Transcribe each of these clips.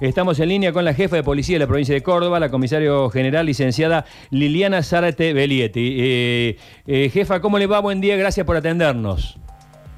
Estamos en línea con la jefa de policía de la provincia de Córdoba, la comisario general licenciada Liliana Zárate Belietti. Eh, eh, jefa, ¿cómo le va? Buen día, gracias por atendernos.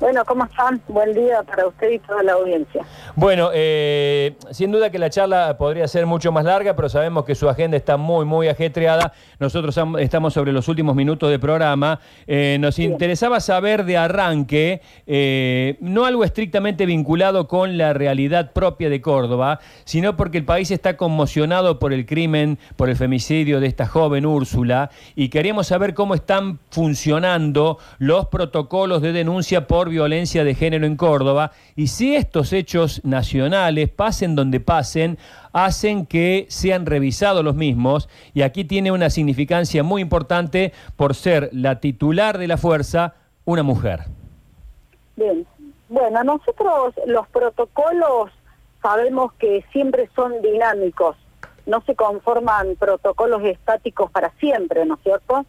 Bueno, ¿cómo están? Buen día para usted y toda la audiencia. Bueno, eh, sin duda que la charla podría ser mucho más larga, pero sabemos que su agenda está muy, muy ajetreada. Nosotros estamos sobre los últimos minutos del programa. Eh, nos interesaba saber de arranque, eh, no algo estrictamente vinculado con la realidad propia de Córdoba, sino porque el país está conmocionado por el crimen, por el femicidio de esta joven Úrsula, y queríamos saber cómo están funcionando los protocolos de denuncia por violencia de género en Córdoba y si estos hechos nacionales, pasen donde pasen, hacen que sean revisados los mismos y aquí tiene una significancia muy importante por ser la titular de la fuerza una mujer. Bien, bueno, nosotros los protocolos sabemos que siempre son dinámicos, no se conforman protocolos estáticos para siempre, ¿no es cierto?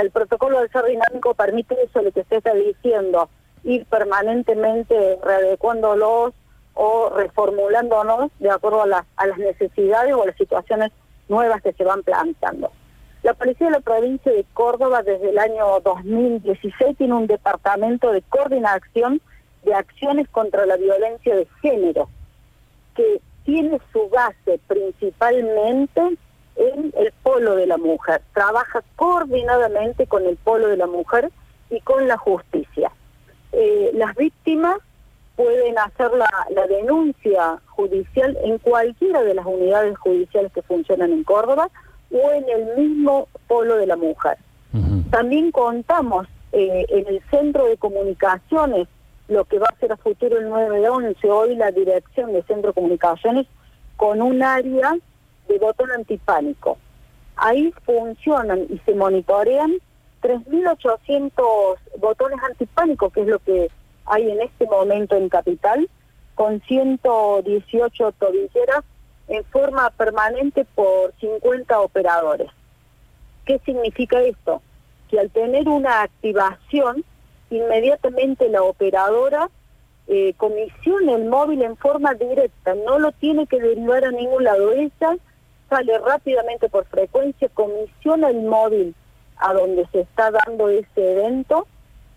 El protocolo de ser dinámico permite eso, lo que usted está diciendo, ir permanentemente readecuándolos o reformulándonos de acuerdo a, las necesidades o a las situaciones nuevas que se van planteando. La Policía de la Provincia de Córdoba desde el año 2016 tiene un departamento de coordinación de acciones contra la violencia de género, que tiene su base principalmente en el polo de la mujer. Trabaja coordinadamente con el polo de la mujer y con la justicia. Eh, las víctimas pueden hacer la, denuncia judicial en cualquiera de las unidades judiciales que funcionan en Córdoba o en el mismo polo de la mujer. También contamos eh, en el centro de comunicaciones, lo que va a ser a futuro el 911, hoy la dirección de centro de comunicaciones, con un área de botón antipánico. Ahí funcionan y se monitorean 3.800 botones antipánicos, que es lo que hay en este momento en Capital, con 118 tobilleras en forma permanente por 50 operadores. ¿Qué significa esto? Que al tener una activación, inmediatamente la operadora eh, comisiona el móvil en forma directa, no lo tiene que derivar a ningún lado. Ella sale rápidamente por frecuencia, comisiona el móvil a donde se está dando ese evento,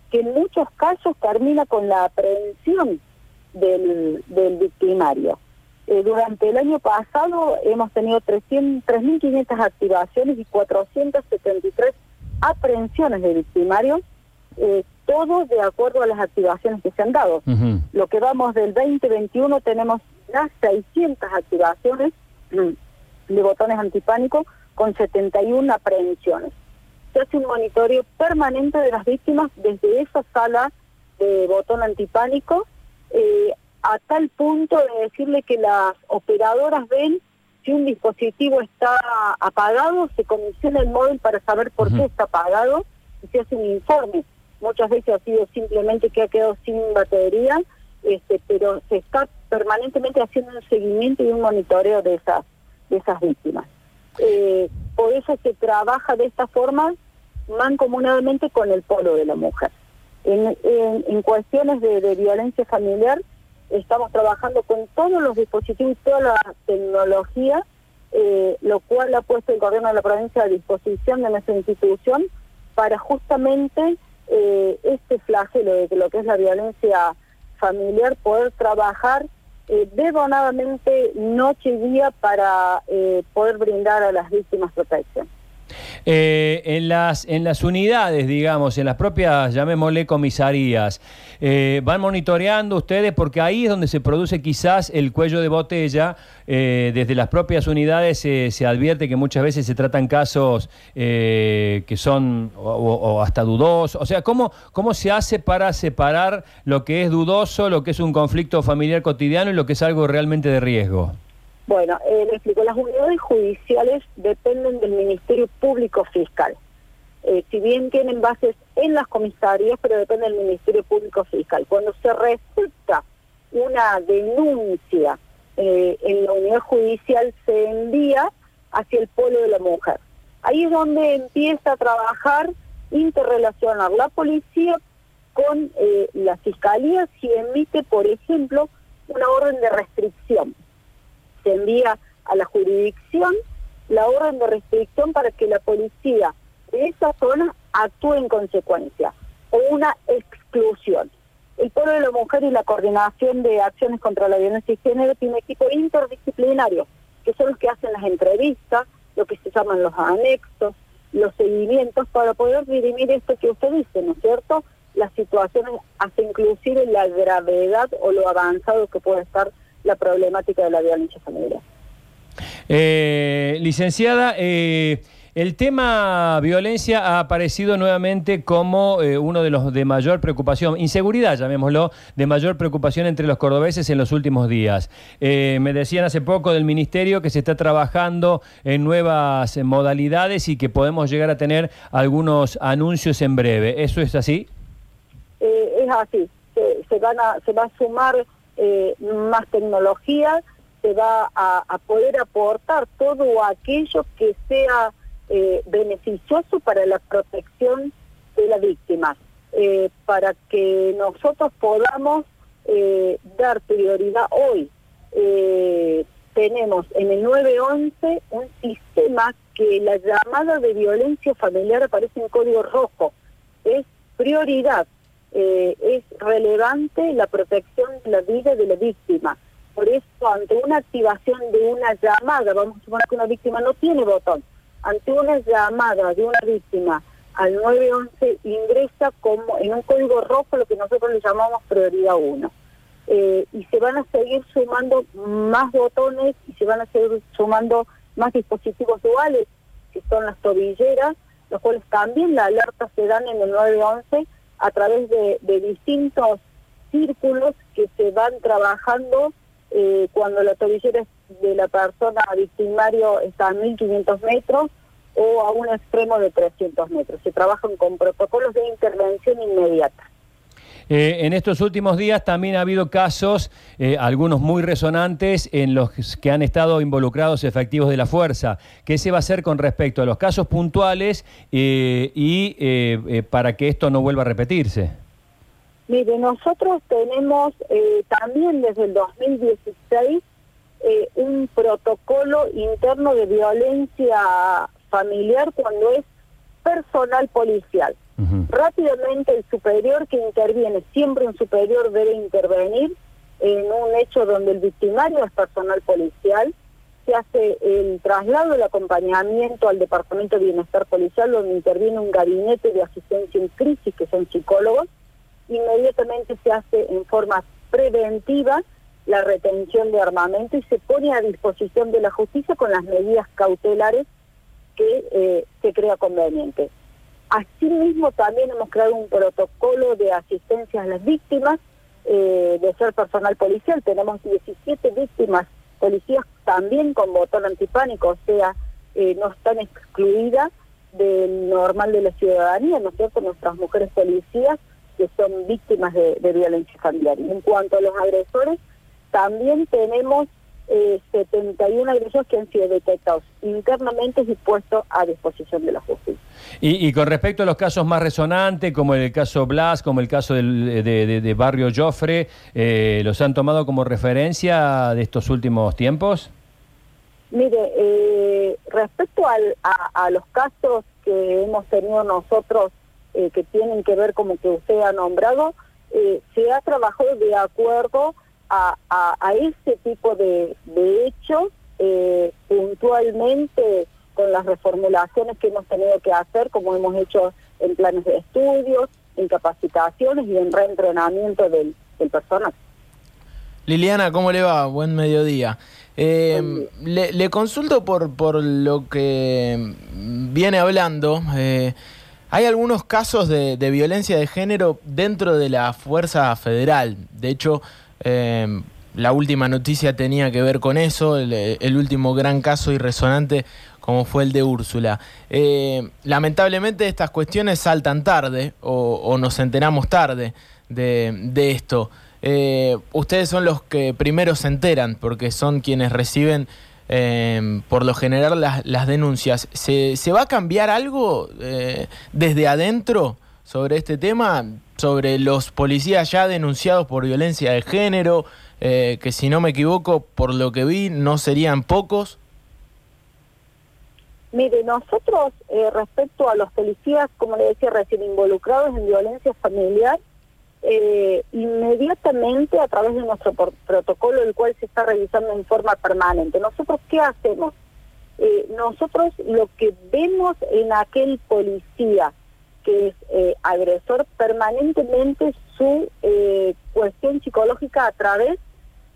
que en muchos casos termina con la aprehensión del, del victimario. Eh, durante el año pasado hemos tenido 3.500 activaciones y 473 aprehensiones de victimarios, eh, todo de acuerdo a las activaciones que se han dado. Lo que vamos del 2021 tenemos ya 600 activaciones de botones antipánicos con 71 aprehensiones se hace un monitoreo permanente de las víctimas desde esa sala de botón antipánico, eh, a tal punto de decirle que las operadoras ven si un dispositivo está apagado, se comisiona el móvil para saber por qué está apagado y se hace un informe. Muchas veces ha sido simplemente que ha quedado sin batería, este, pero se está permanentemente haciendo un seguimiento y un monitoreo de esas, de esas víctimas. Eh, por eso se trabaja de esta forma mancomunadamente con el polo de la mujer. En, en, cuestiones de, violencia familiar estamos trabajando con todos los dispositivos y toda la tecnología, eh, lo cual ha puesto el gobierno de la provincia a disposición de nuestra institución para justamente eh, este flagelo de lo que es la violencia familiar, poder trabajar eh, debonadamente noche y día para eh, poder brindar a las víctimas protección. Eh, en, las, en las unidades, digamos, en las propias, llamémosle comisarías, eh, van monitoreando ustedes porque ahí es donde se produce quizás el cuello de botella. Eh, desde las propias unidades se advierte que muchas veces se tratan casos que son o, hasta dudosos. O sea, ¿cómo, ¿cómo se hace para separar lo que es dudoso, lo que es un conflicto familiar cotidiano y lo que es algo realmente de riesgo? Bueno, eh, le explico, las unidades judiciales dependen del Ministerio Público Fiscal. Eh, si bien tienen bases en las comisarías, pero depende del Ministerio Público Fiscal. Cuando se recepta una denuncia eh, en la unidad judicial, se envía hacia el polo de la mujer. Ahí es donde empieza a trabajar, interrelacionar la policía con eh, la fiscalía si emite, por ejemplo, una orden de restricción se envía a la jurisdicción la orden de restricción para que la policía de esa zona actúe en consecuencia o una exclusión. El Pueblo de la Mujer y la Coordinación de Acciones contra la Violencia y Género tiene equipo interdisciplinario, que son los que hacen las entrevistas, lo que se llaman los anexos, los seguimientos, para poder dirimir esto que usted dice, ¿no es cierto? Las situaciones, hasta inclusive la gravedad o lo avanzado que puede estar la problemática de la violencia familiar. Eh, licenciada, eh, el tema violencia ha aparecido nuevamente como eh, uno de los de mayor preocupación, inseguridad, llamémoslo, de mayor preocupación entre los cordobeses en los últimos días. Eh, me decían hace poco del Ministerio que se está trabajando en nuevas modalidades y que podemos llegar a tener algunos anuncios en breve. ¿Eso es así? Eh, es así. Se, van a, se va a sumar más tecnología, se va a poder aportar todo aquello que sea eh, beneficioso para la protección de la víctima, eh, para que nosotros podamos eh, dar prioridad hoy. tenemos en el 911 un sistema que la llamada de violencia familiar aparece en código rojo. Es prioridad, es relevante la protección de la vida de la víctima. Por eso, ante una activación de una llamada, vamos a suponer que una víctima no tiene botón, ante una llamada de una víctima al 911 ingresa como en un código rojo lo que nosotros le llamamos prioridad 1. Eh, y se van a seguir sumando más botones y se van a seguir sumando más dispositivos duales, que son las tobilleras, los cuales también la alerta se dan en el 911 a través de, distintos círculos que se van trabajando eh, cuando la tobillera de la persona victimario está a 1.500 metros o a un extremo de 300 metros. Se trabajan con protocolos de intervención inmediata. Eh, en estos últimos días también ha habido casos, eh, algunos muy resonantes, en los que han estado involucrados efectivos de la fuerza. ¿Qué se va a hacer con respecto a los casos puntuales y para que esto no vuelva a repetirse? Mire, nosotros tenemos eh, también desde el 2016 eh, un protocolo interno de violencia familiar cuando es personal policial. Rápidamente el superior que interviene, siempre un superior debe intervenir en un hecho donde el victimario es personal policial, se hace el traslado, el acompañamiento al Departamento de Bienestar Policial, donde interviene un gabinete de asistencia en crisis, que son psicólogos, inmediatamente se hace en forma preventiva la retención de armamento y se pone a disposición de la justicia con las medidas cautelares que eh, se crea conveniente. Asimismo, también hemos creado un protocolo de asistencia a las víctimas eh, de ser personal policial. Tenemos 17 víctimas policías también con botón antipánico, o sea, eh, no están excluidas del normal de la ciudadanía, ¿no es cierto? Nuestras mujeres policías que son víctimas de, violencia familiar. En cuanto a los agresores, también tenemos 71 eh, agresores que han sido detectados internamente y puestos a disposición de la justicia. Y, con respecto a los casos más resonantes, como el caso Blas, como el caso de, Barrio Joffre, eh, ¿los han tomado como referencia de estos últimos tiempos? Mire, eh, respecto a los casos que hemos tenido nosotros eh, que tienen que ver como que usted ha nombrado, eh, se ha trabajado de acuerdo a, a, ese tipo de, de hechos eh, puntualmente con las reformulaciones que hemos tenido que hacer, como hemos hecho en planes de estudios, en capacitaciones y en reentrenamiento del, del personal. Liliana, ¿cómo le va? Buen mediodía. le, le, consulto por, por lo que viene hablando. Eh, hay algunos casos de, violencia de género dentro de la Fuerza Federal. De hecho, em, la última noticia tenía que ver con eso, el, último gran caso y resonante como fue el de Úrsula. Em, lamentablemente estas cuestiones saltan tarde o, nos enteramos tarde de, esto. Eh, ustedes son los que primero se enteran porque son quienes reciben eh, por lo general las, denuncias. ¿Se, va a cambiar algo eh, desde adentro sobre este tema? Sobre los policías ya denunciados por violencia de género, eh, que si no me equivoco, por lo que vi, no serían pocos. Mire, nosotros eh, respecto a los policías, como le decía recién, involucrados en violencia familiar, eh, inmediatamente a través de nuestro protocolo, el cual se está revisando en forma permanente. Nosotros, ¿qué hacemos? Eh, nosotros lo que vemos en aquel policía que es eh, agresor permanentemente su cuestión psicológica a través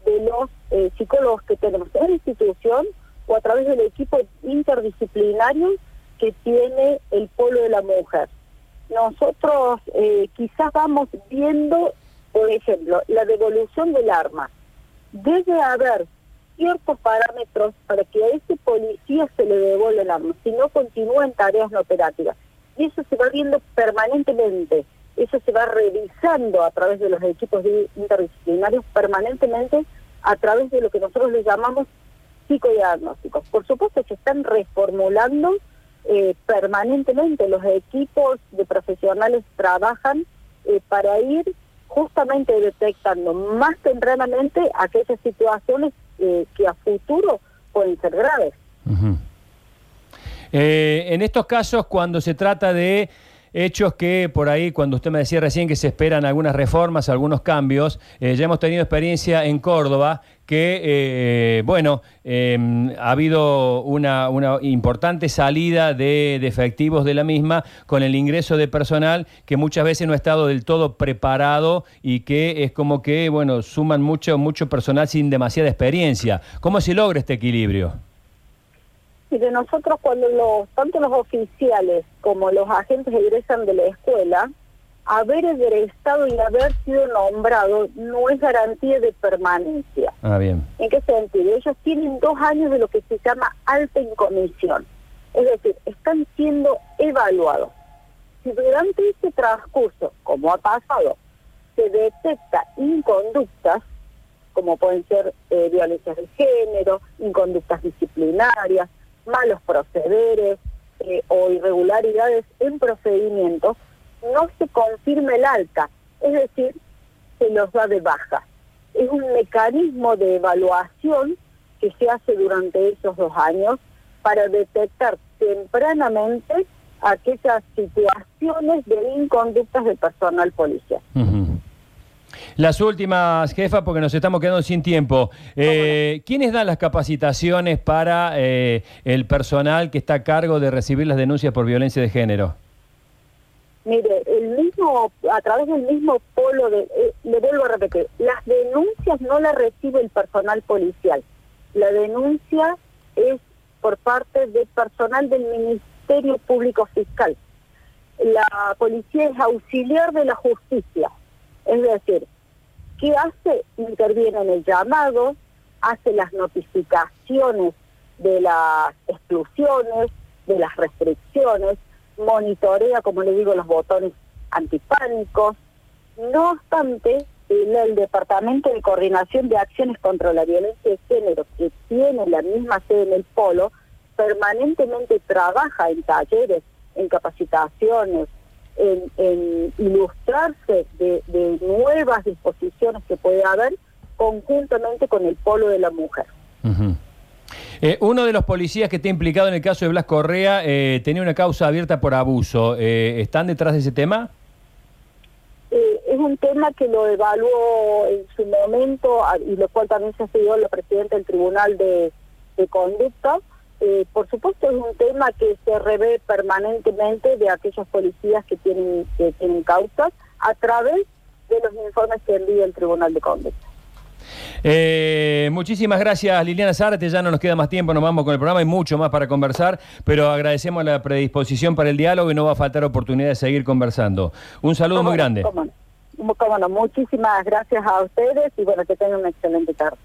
de los psicólogos que tenemos en la institución o a través del equipo interdisciplinario que tiene el polo de la mujer nosotros eh, quizás vamos viendo, por ejemplo, la devolución del arma. Debe haber ciertos parámetros para que a ese policía se le devuelva el arma, si no continúa en tareas no operativas. Y eso se va viendo permanentemente, eso se va revisando a través de los equipos interdisciplinarios permanentemente a través de lo que nosotros le llamamos psicodiagnósticos. Por supuesto que están reformulando eh, permanentemente los equipos de profesionales trabajan eh, para ir justamente detectando más tempranamente aquellas situaciones eh, que a futuro pueden ser graves. En estos casos, cuando se trata de hechos que por ahí, cuando usted me decía recién que se esperan algunas reformas, algunos cambios, eh, ya hemos tenido experiencia en Córdoba que, eh, bueno, em, ha habido una, importante salida de, efectivos de la misma con el ingreso de personal que muchas veces no ha estado del todo preparado y que es como que, bueno, suman mucho, mucho personal sin demasiada experiencia. ¿Cómo se logra este equilibrio? Y de nosotros cuando los, tanto los oficiales como los agentes egresan de la escuela, haber egresado y haber sido nombrado no es garantía de permanencia. Ah, bien. ¿En qué sentido? Ellos tienen dos años de lo que se llama alta incomisión. Es decir, están siendo evaluados. Si durante ese transcurso, como ha pasado, se detecta inconductas, como pueden ser eh, violencias de género, inconductas disciplinarias, malos procederes eh, o irregularidades en procedimientos, no se confirma el alta, es decir, se los da de baja. Es un mecanismo de evaluación que se hace durante esos dos años para detectar tempranamente aquellas situaciones de inconductas del personal policial. Las últimas, jefa, porque nos estamos quedando sin tiempo. Eh, ¿Quiénes dan las capacitaciones para eh, el personal que está a cargo de recibir las denuncias por violencia de género? Mire, el mismo, a través del mismo polo de, eh, le vuelvo a repetir, las denuncias no las recibe el personal policial. La denuncia es por parte del personal del Ministerio Público Fiscal. La policía es auxiliar de la justicia. Es decir, ¿Qué hace? Interviene en el llamado, hace las notificaciones de las exclusiones, de las restricciones, monitorea, como le digo, los botones antipánicos. No obstante, el, Departamento de Coordinación de Acciones contra la Violencia de Género, que tiene la misma sede en el Polo, permanentemente trabaja en talleres, en capacitaciones, en, ilustrarse de, nuevas disposiciones que puede haber conjuntamente con el polo de la mujer. Eh, uno de los policías que está implicado en el caso de Blas Correa eh, tenía una causa abierta por abuso. Eh, ¿Están detrás de ese tema? es un tema que lo evaluó en su momento y lo cual también se ha sido la presidenta del Tribunal de, de Conducta. Eh, por supuesto es un tema que se revé permanentemente de aquellos policías que tienen, que tienen causas a través de los informes que envía el Tribunal de Conducta. Eh, muchísimas gracias Liliana Zárate, ya no nos queda más tiempo, nos vamos con el programa, hay mucho más para conversar, pero agradecemos la predisposición para el diálogo y no va a faltar oportunidad de seguir conversando. Un saludo muy grande. Muchísimas gracias a ustedes y bueno, que tengan una excelente tarde.